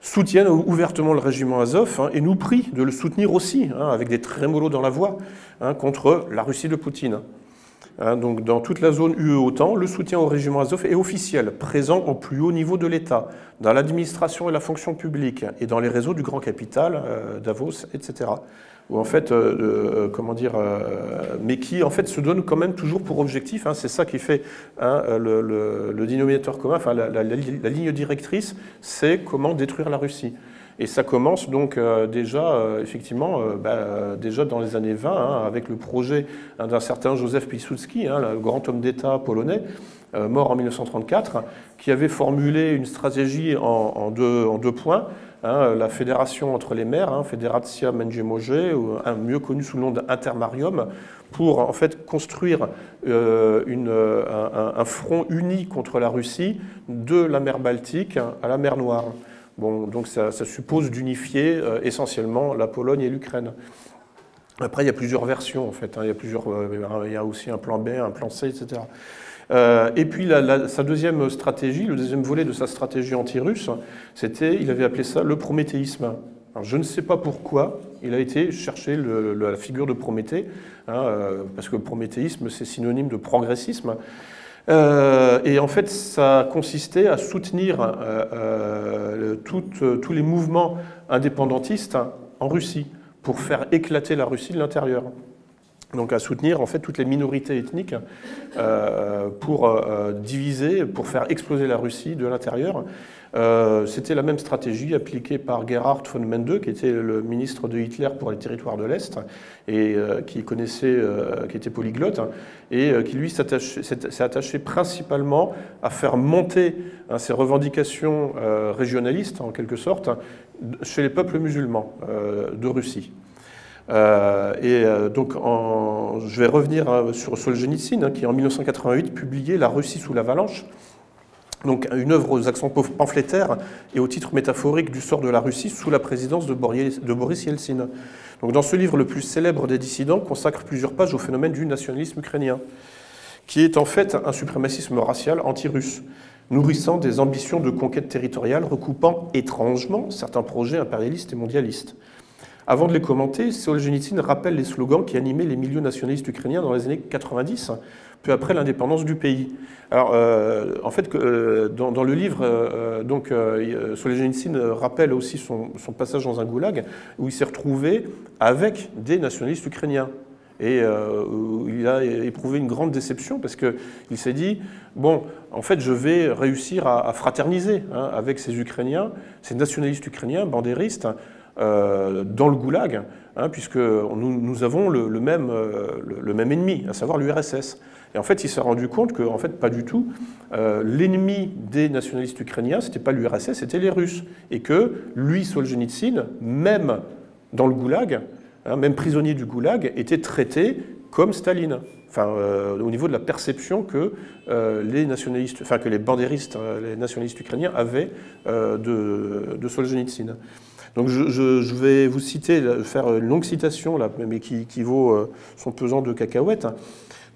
soutiennent ouvertement le régiment Azov et nous prient de le soutenir aussi, avec des trémolos dans la voix, contre la Russie de Poutine. Hein, donc dans toute la zone UE-OTAN, le soutien au régiment Azov est officiel, présent au plus haut niveau de l'État, dans l'administration et la fonction publique, et dans les réseaux du grand capital, euh, Davos, etc. En fait, euh, euh, comment dire, mais qui en fait se donne quand même toujours pour objectif. Hein, c'est ça qui fait hein, le, dénominateur commun, la ligne directrice, c'est comment détruire la Russie. Et ça commence donc euh, déjà, euh, effectivement, euh, bah, déjà dans les années 20, hein, avec le projet hein, d'un certain Joseph Pilsudski, hein, le grand homme d'État polonais, mort en 1934, qui avait formulé une stratégie en, deux, points. la fédération entre les maires, Federatia Mędziemoje, mieux connu sous le nom d'Intermarium, pour en fait construire un, front uni contre la Russie de la mer Baltique à la mer Noire. Bon, donc ça, suppose d'unifier euh, essentiellement la Pologne et l'Ukraine. Après, il y a plusieurs versions en fait. Hein. Il, y a plusieurs, euh, il y a aussi un plan B, un plan C, etc. Euh, et puis sa deuxième stratégie, le deuxième volet de sa stratégie anti-russe, c'était, il avait appelé ça le prométhéisme. je ne sais pas pourquoi il a été chercher la figure de Prométhée, hein, parce que le prométhéisme c'est synonyme de progressisme. Euh, et en fait, ça consistait à soutenir euh, euh, tous les mouvements indépendantistes en Russie pour faire éclater la Russie de l'intérieur. Donc à soutenir en fait toutes les minorités ethniques pour diviser, pour faire exploser la Russie de l'intérieur. Euh, c'était la même stratégie appliquée par Gerhard von Mende, qui était le ministre de Hitler pour les territoires de l'Est, et euh, qui connaissait, euh, qui était polyglotte, et qui lui s'est attaché principalement à faire monter hein, ses revendications régionalistes, en quelque sorte, chez les peuples musulmans de Russie. et donc, je vais revenir hein, sur Solzhenitsyn, hein, qui en 1988 publiait La Russie sous l'avalanche, donc une œuvre aux accents pamphlétaires et au titre métaphorique du sort de la Russie sous la présidence de Boris Yeltsin. Donc dans ce livre, le plus célèbre des dissidents consacre plusieurs pages au phénomène du nationalisme ukrainien, qui est en fait un suprémacisme racial anti-russe, nourrissant des ambitions de conquête territoriale recoupant étrangement certains projets impérialistes et mondialistes. Avant de les commenter, Solzhenitsyn rappelle les slogans qui animaient les milieux nationalistes ukrainiens dans les années 90, peu après l'indépendance du pays. Alors, euh, en fait, euh, dans, le livre, euh, donc, Solzhenitsyn rappelle aussi son, passage dans un goulag où il s'est retrouvé avec des nationalistes ukrainiens. Et il a éprouvé une grande déception parce qu'il s'est dit, bon, en fait, je vais réussir à, fraterniser hein, avec ces Ukrainiens, ces nationalistes ukrainiens, bandéristes, dans le goulag, hein, puisque nous, avons le, même ennemi, à savoir l'URSS. Et en fait, il s'est rendu compte que, en fait, pas du tout. Euh, l'ennemi des nationalistes ukrainiens, c'était pas l'URSS, c'était les Russes. Et que lui, Solzhenitsyn, même dans le goulag, hein, même prisonnier du goulag, était traité comme Staline. Enfin, euh, au niveau de la perception que euh, les nationalistes, enfin que les bandéristes, les nationalistes ukrainiens avaient de, de Solzhenitsyn. Donc je, vais vous citer, faire une longue citation, là, mais qui, qui vaut son pesant de cacahuètes.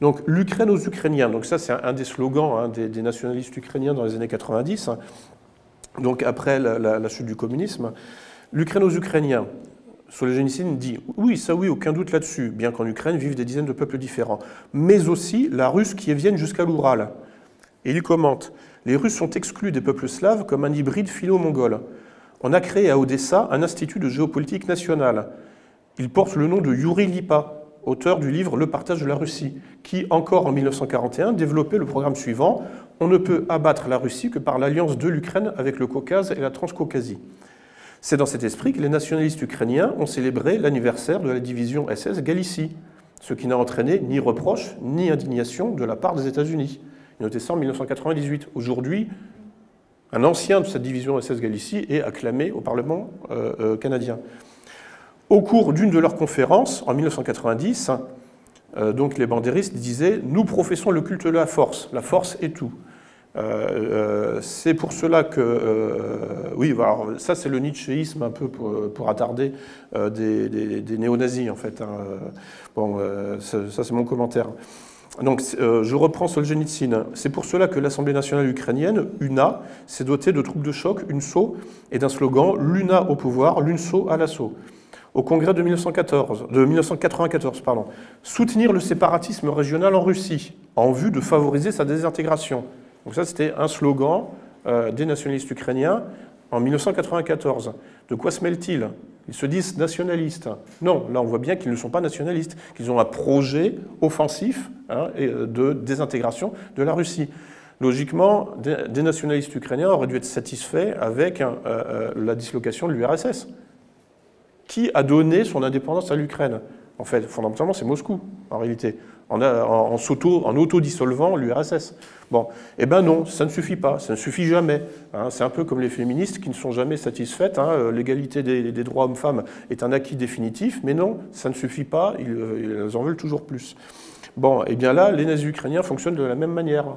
Donc l'Ukraine aux Ukrainiens, donc ça c'est un des slogans hein, des, nationalistes ukrainiens dans les années 90, donc après la, chute du communisme. L'Ukraine aux Ukrainiens, Solzhenitsyn dit oui, ça oui, aucun doute là-dessus, bien qu'en Ukraine vivent des dizaines de peuples différents, mais aussi la Russe qui vienne jusqu'à l'Oural. Et il commente Les Russes sont exclus des peuples slaves comme un hybride philo-mongol. On a créé à Odessa un institut de géopolitique nationale. Il porte le nom de Yuri Lipa, auteur du livre Le partage de la Russie, qui, encore en 1941, développait le programme suivant On ne peut abattre la Russie que par l'alliance de l'Ukraine avec le Caucase et la Transcaucasie. C'est dans cet esprit que les nationalistes ukrainiens ont célébré l'anniversaire de la division SS Galicie, ce qui n'a entraîné ni reproche ni indignation de la part des États-Unis. Notez ça en 1998. Aujourd'hui, un ancien de cette division SS Galicie est acclamé au Parlement euh, euh, canadien. Au cours d'une de leurs conférences, en 1990, euh, donc les bandéristes disaient Nous professons le culte de la force, la force est tout. Euh, euh, c'est pour cela que, oui, ça c'est le nietzschéisme un peu pour, attarder des, néo-nazis en fait. Hein. Bon, ça, ça c'est mon commentaire. Donc, je reprends Solzhenitsyn. C'est pour cela que l'Assemblée nationale ukrainienne, UNA, s'est dotée de troupes de choc, UNSO, et d'un slogan L'UNA au pouvoir, l'UNSO à l'assaut. Au congrès de, 1914, de 1994, pardon, soutenir le séparatisme régional en Russie en vue de favoriser sa désintégration. Donc ça, c'était un slogan euh, des nationalistes ukrainiens en 1994. De quoi se mêlent-ils Ils se disent nationalistes. Non, là on voit bien qu'ils ne sont pas nationalistes, qu'ils ont un projet offensif hein, euh, de désintégration de la Russie. Logiquement, des nationalistes ukrainiens auraient dû être satisfaits avec euh, la dislocation de l'URSS. Qui a donné son indépendance à l'Ukraine En fait, fondamentalement, c'est Moscou, en réalité en, en, en auto-dissolvant l'URSS. Bon, eh bien non, ça ne suffit pas, ça ne suffit jamais. Hein. c'est un peu comme les féministes qui ne sont jamais satisfaites. Hein. Euh, l'égalité des, droits hommes-femmes est un acquis définitif, mais non, ça ne suffit pas, ils, euh, en veulent toujours plus. Bon, eh bien là, les nazis ukrainiens fonctionnent de la même manière.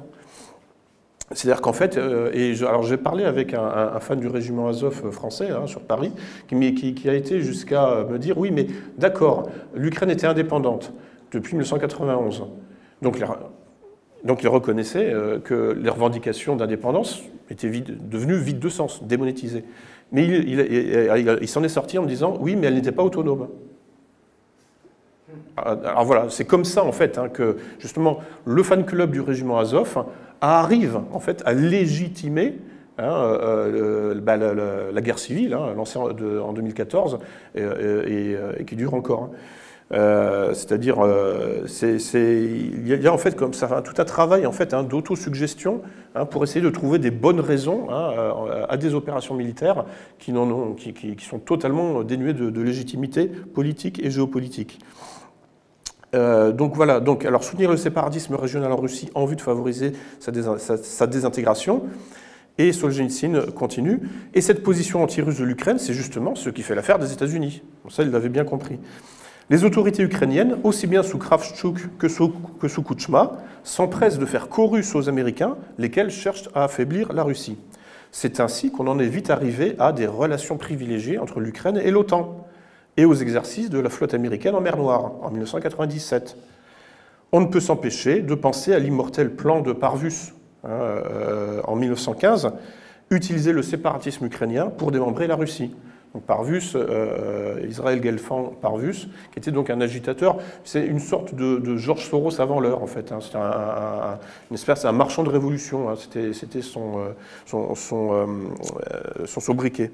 C'est-à-dire qu'en fait, euh, alors j'ai parlé avec un, fan du régiment Azov français hein, sur Paris, qui, a été jusqu'à me dire oui, mais d'accord, l'Ukraine était indépendante depuis 1991. Donc, donc il reconnaissait euh, que les revendications d'indépendance étaient devenues vides de sens, démonétisées. Mais il, s'en est sorti en me disant oui, mais elle n'était pas autonome. Ah, alors voilà, c'est comme ça en fait hein, que justement le fan club du régiment Azov arrive en fait à légitimer hein, euh, bah, la, guerre civile hein, lancée en, 2014 et, qui dure encore. Euh, c'est-à-dire, euh, il y, a comme tout un travail en fait hein, d'autosuggestion hein, pour essayer de trouver des bonnes raisons hein, à des opérations militaires qui, sont totalement dénuées de, légitimité politique et géopolitique. Euh, donc voilà, soutenir le séparatisme régional en Russie en vue de favoriser sa, désintégration. Et Solzhenitsyn continue. Et cette position anti-russe de l'Ukraine, c'est justement ce qui fait l'affaire des États-Unis. Ça, il l'avait bien compris. Les autorités ukrainiennes, aussi bien sous Kravchuk que sous, que Kuchma, s'empressent de faire chorus aux Américains, lesquels cherchent à affaiblir la Russie. C'est ainsi qu'on en est vite arrivé à des relations privilégiées entre l'Ukraine et l'OTAN, et aux exercices de la flotte américaine en mer Noire, en 1997. On ne peut s'empêcher de penser à l'immortel plan de Parvus, hein, euh, en 1915, utiliser le séparatisme ukrainien pour démembrer la Russie. Parvus, euh, Israël Gelfand Parvus, qui était donc un agitateur, c'est une sorte de, de George Soros avant l'heure en fait. Hein. C'était un, espèce, un marchand de révolution. Hein. C'était son, euh, son, son, euh, son, sobriquet.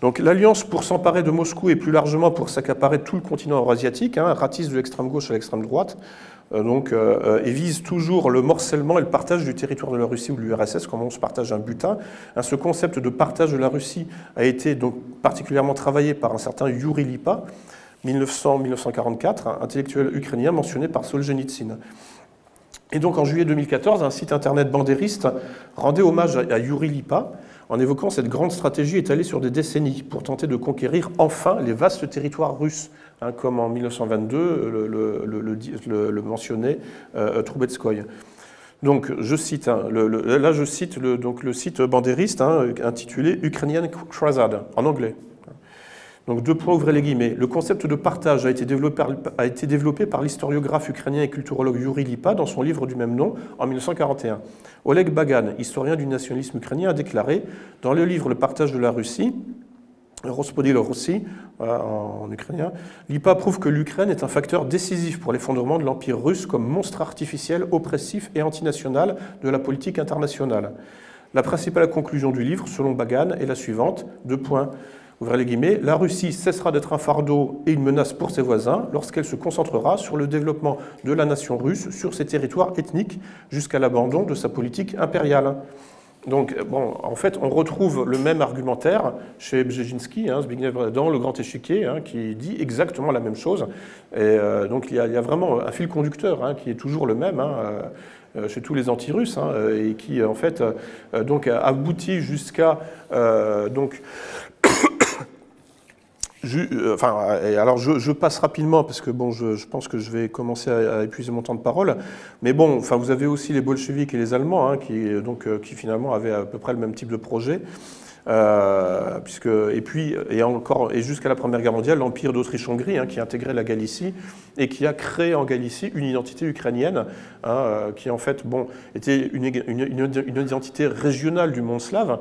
Donc l'alliance pour s'emparer de Moscou et plus largement pour s'accaparer tout le continent eurasiatique, hein, ratisse de l'extrême gauche à l'extrême droite, euh, donc, euh, et vise toujours le morcellement et le partage du territoire de la Russie ou de l'URSS, comme on se partage un butin. Hein, ce concept de partage de la Russie a été particulièrement travaillé par un certain Yuri Lipa, 1900-1944, intellectuel ukrainien mentionné par Solzhenitsyn. Et donc en juillet 2014, un site internet bandériste rendait hommage à Yuri Lipa en évoquant cette grande stratégie étalée sur des décennies pour tenter de conquérir enfin les vastes territoires russes Hein, comme en 1922 le, le, mentionnait euh, Troubetskoy. Donc, je cite, hein, là je cite le, donc, le site bandériste hein, intitulé Ukrainian Crusade, en anglais. Donc, deux points, ouvrez les guillemets. Le concept de partage a été développé, a été développé par l'historiographe ukrainien et culturologue Yuri Lipa dans son livre du même nom en 1941. Oleg Bagan, historien du nationalisme ukrainien, a déclaré dans le livre Le partage de la Russie Rospodil Rossi, en ukrainien, l'IPA prouve que l'Ukraine est un facteur décisif pour l'effondrement de l'Empire russe comme monstre artificiel, oppressif et antinational de la politique internationale. La principale conclusion du livre, selon Bagan, est la suivante, deux points, ouvrez les guillemets, la Russie cessera d'être un fardeau et une menace pour ses voisins lorsqu'elle se concentrera sur le développement de la nation russe sur ses territoires ethniques jusqu'à l'abandon de sa politique impériale. Donc, bon, en fait, on retrouve le même argumentaire chez Brzezinski, hein, dans Le Grand Échiquier, hein, qui dit exactement la même chose. Et euh, donc, il y, a, vraiment un fil conducteur hein, qui est toujours le même euh, euh, chez tous les anti-russes, et qui, en fait, donc, aboutit jusqu'à euh, enfin, alors je, passe rapidement parce que bon, je, pense que je vais commencer à, épuiser mon temps de parole. Mais bon, enfin, vous avez aussi les bolcheviks et les Allemands hein, qui, donc, euh, qui finalement avaient à peu près le même type de projet. Euh, puisque, et puis, et encore, et jusqu'à la Première Guerre mondiale, l'Empire d'Autriche-Hongrie, hein, qui intégrait la Galicie et qui a créé en Galicie une identité ukrainienne, hein, qui en fait bon, était une, identité régionale du monde slave,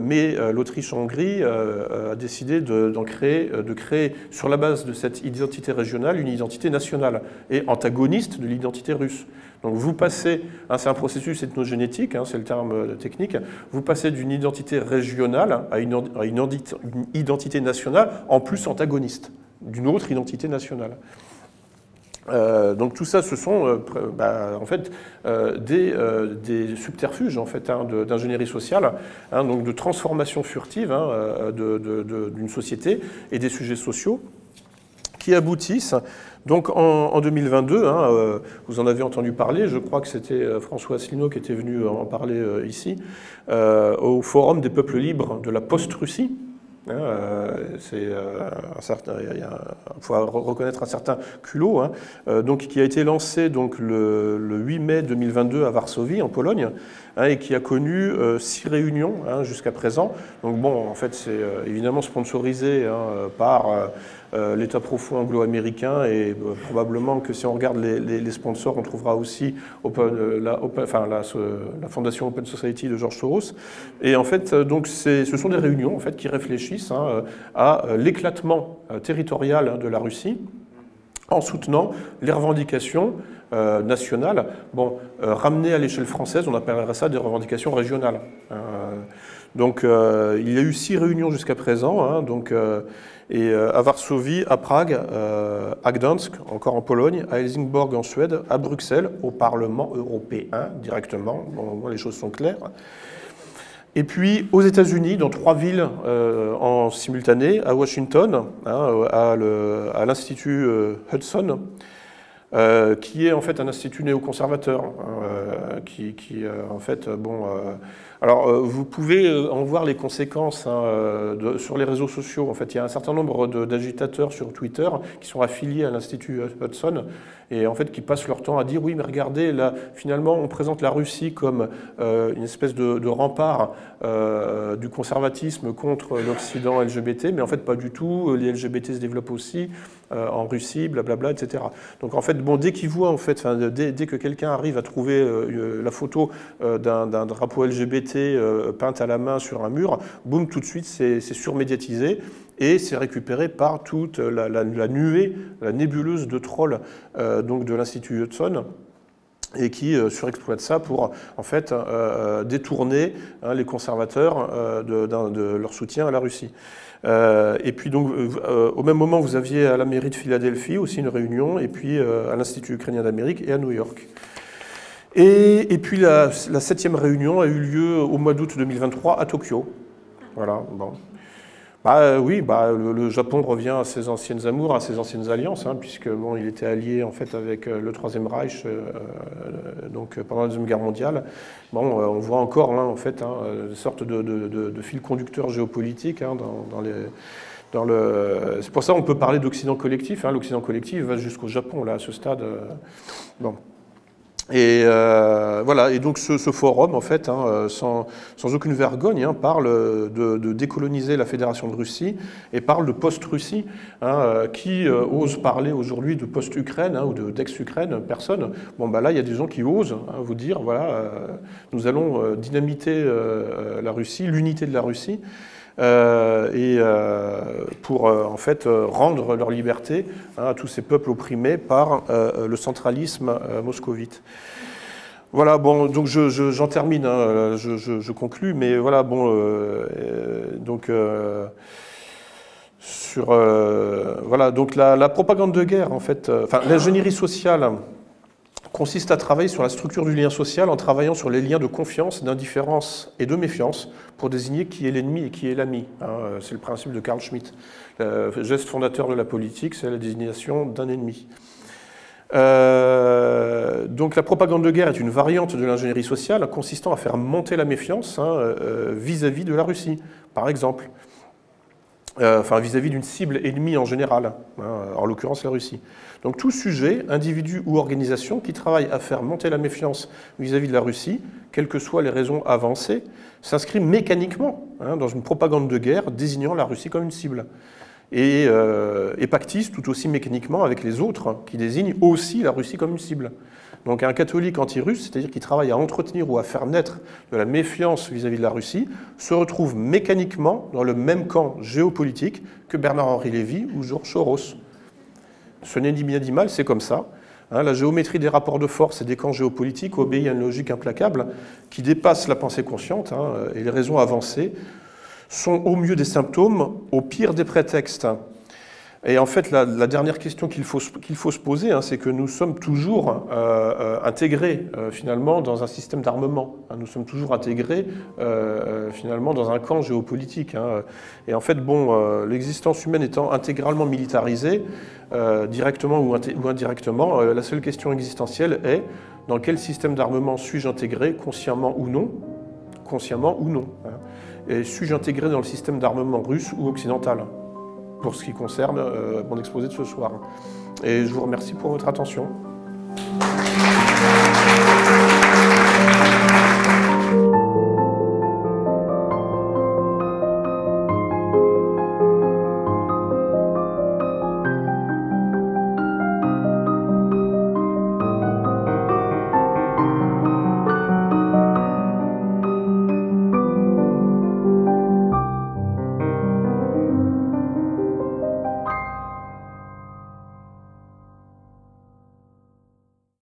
mais l'Autriche-Hongrie a décidé de, créer, de sur la base de cette identité régionale, une identité nationale et antagoniste de l'identité russe. Donc vous passez, hein, c'est un processus ethnogénétique, hein, c'est le terme euh, technique, vous passez d'une identité régionale à une, identité nationale, en plus antagoniste, d'une autre identité nationale. Euh, donc tout ça, ce sont euh, bah, en fait des, subterfuges en fait hein, d'ingénierie sociale, donc de transformation furtive d'une société et des sujets sociaux qui aboutissent donc en, 2022, hein, euh, vous en avez entendu parler, je crois que c'était euh, François Asselineau qui était venu en parler euh, ici, au Forum des peuples libres de la post-Russie. Il faut reconnaître un certain culot, hein, donc, qui a été lancé donc, le, 8 mai 2022 à Varsovie, en Pologne, et qui a connu six réunions jusqu'à présent. Donc bon, en fait, c'est évidemment sponsorisé par euh, l'État profond anglo-américain et euh, probablement que si on regarde les, sponsors, on trouvera aussi euh, la, la, fondation Open Society de George Soros. Et en fait, donc ce sont des réunions en fait, qui réfléchissent hein, à l'éclatement territorial hein, de la Russie en soutenant les revendications nationales. Bon, ramenées à l'échelle française, on appellerait ça des revendications régionales. donc, il y a eu six réunions jusqu'à présent. Hein, donc, et euh, à Varsovie, à Prague, euh, à Gdansk, encore en Pologne, à Helsingborg en Suède, à Bruxelles, au Parlement européen directement. Bon, les choses sont claires. Et puis aux États-Unis, dans trois villes euh, en simultané, à Washington, hein, à l'Institut Hudson, qui est en fait un institut néoconservateur, hein, qui, qui en fait, bon alors, euh, vous pouvez euh, en voir les conséquences hein, euh, sur les réseaux sociaux. En fait, il y a un certain nombre d'agitateurs sur Twitter qui sont affiliés à l'Institut Hudson et en fait qui passent leur temps à dire oui, mais regardez, là, finalement, on présente la Russie comme une espèce de, rempart du conservatisme contre l'Occident LGBT, mais en fait, pas du tout. Les LGBT se développent aussi en Russie, blablabla, etc. Donc, en fait, bon, dès qu'ils voient, en fait, dès, dès, que quelqu'un arrive à trouver la photo d'un drapeau LGBT, euh, peinte à la main sur un mur, boum, tout de suite, c'est surmédiatisé et c'est récupéré par toute la, nuée, la nébuleuse de trolls euh, donc de l'Institut Hudson et qui euh, surexploite ça pour en fait détourner hein, les conservateurs de, leur soutien à la Russie. et puis donc au même moment vous aviez à la mairie de Philadelphie aussi une réunion et puis à l'Institut ukrainien d'Amérique et à New York. Et, puis la, septième réunion a eu lieu au mois d'août 2023 à Tokyo. Voilà, bon. Euh, oui, bah, le, Japon revient à ses anciennes amours, à ses anciennes alliances, hein, puisque bon, il était allié en fait avec euh, le Troisième Reich, euh, donc pendant la Deuxième Guerre mondiale. Bon, on voit encore hein, en fait hein, une sorte de, fil conducteur géopolitique hein, dans, le... C'est pour ça qu'on peut parler d'Occident collectif. L'Occident collectif va jusqu'au Japon, là, à ce stade. Et euh, voilà, et donc ce, forum, en fait, hein, euh, sans, aucune vergogne, hein, parle de, décoloniser la Fédération de Russie et parle de post-Russie. Hein, euh, qui ose parler aujourd'hui de post-Ukraine ou d'ex-Ukraine Personne. Bon, bah là, il y a des gens qui osent vous dire, voilà, nous allons dynamiter la Russie, l'unité de la Russie. Euh, et euh, pour euh, en fait rendre leur liberté hein, à tous ces peuples opprimés par le centralisme moscovite. Voilà, bon, donc j'en termine, hein, je, je, conclus, mais voilà, bon, donc sur, voilà, donc la, la, propagande de guerre, en fait, enfin l'ingénierie sociale consiste à travailler sur la structure du lien social en travaillant sur les liens de confiance, d'indifférence et de méfiance pour désigner qui est l'ennemi et qui est l'ami. Hein, euh, c'est le principe de Carl Schmitt. Le geste fondateur de la politique, c'est la désignation d'un ennemi. Euh, donc la propagande de guerre est une variante de l'ingénierie sociale consistant à faire monter la méfiance vis à -vis de la Russie, par exemple. Euh, enfin vis-à-vis d'une cible ennemie en général, hein, en l'occurrence la Russie. Donc tout sujet, individu ou organisation qui travaille à faire monter la méfiance vis-à-vis de la Russie, quelles que soient les raisons avancées, s'inscrit mécaniquement hein, dans une propagande de guerre désignant la Russie comme une cible. et, euh, pactise tout aussi mécaniquement avec les autres qui désignent aussi la Russie comme une cible. Donc un catholique anti-russe, c'est-à-dire qui travaille à entretenir ou à faire naître de la méfiance vis-à-vis de la Russie, se retrouve mécaniquement dans le même camp géopolitique que Bernard-Henri Lévy ou Georges Soros. Ce n'est ni bien ni mal, c'est comme ça. Hein, la géométrie des rapports de force et des camps géopolitiques obéit à une logique implacable qui dépasse la pensée consciente et hein, les raisons avancées sont au mieux des symptômes, au pire des prétextes. Et en fait, la, dernière question qu'il faut, se poser, hein, c'est que nous sommes toujours euh, euh, intégrés euh, finalement dans un système d'armement. Hein. nous sommes toujours intégrés finalement dans un camp géopolitique. Hein. Et en fait, bon, l'existence humaine étant intégralement militarisée, directement ou, ou indirectement, la seule question existentielle est dans quel système d'armement suis-je intégré, consciemment ou non? Consciemment ou non Et suis-je intégré dans le système d'armement russe ou occidental? Pour ce qui concerne euh, mon exposé de ce soir. Et je vous remercie pour votre attention.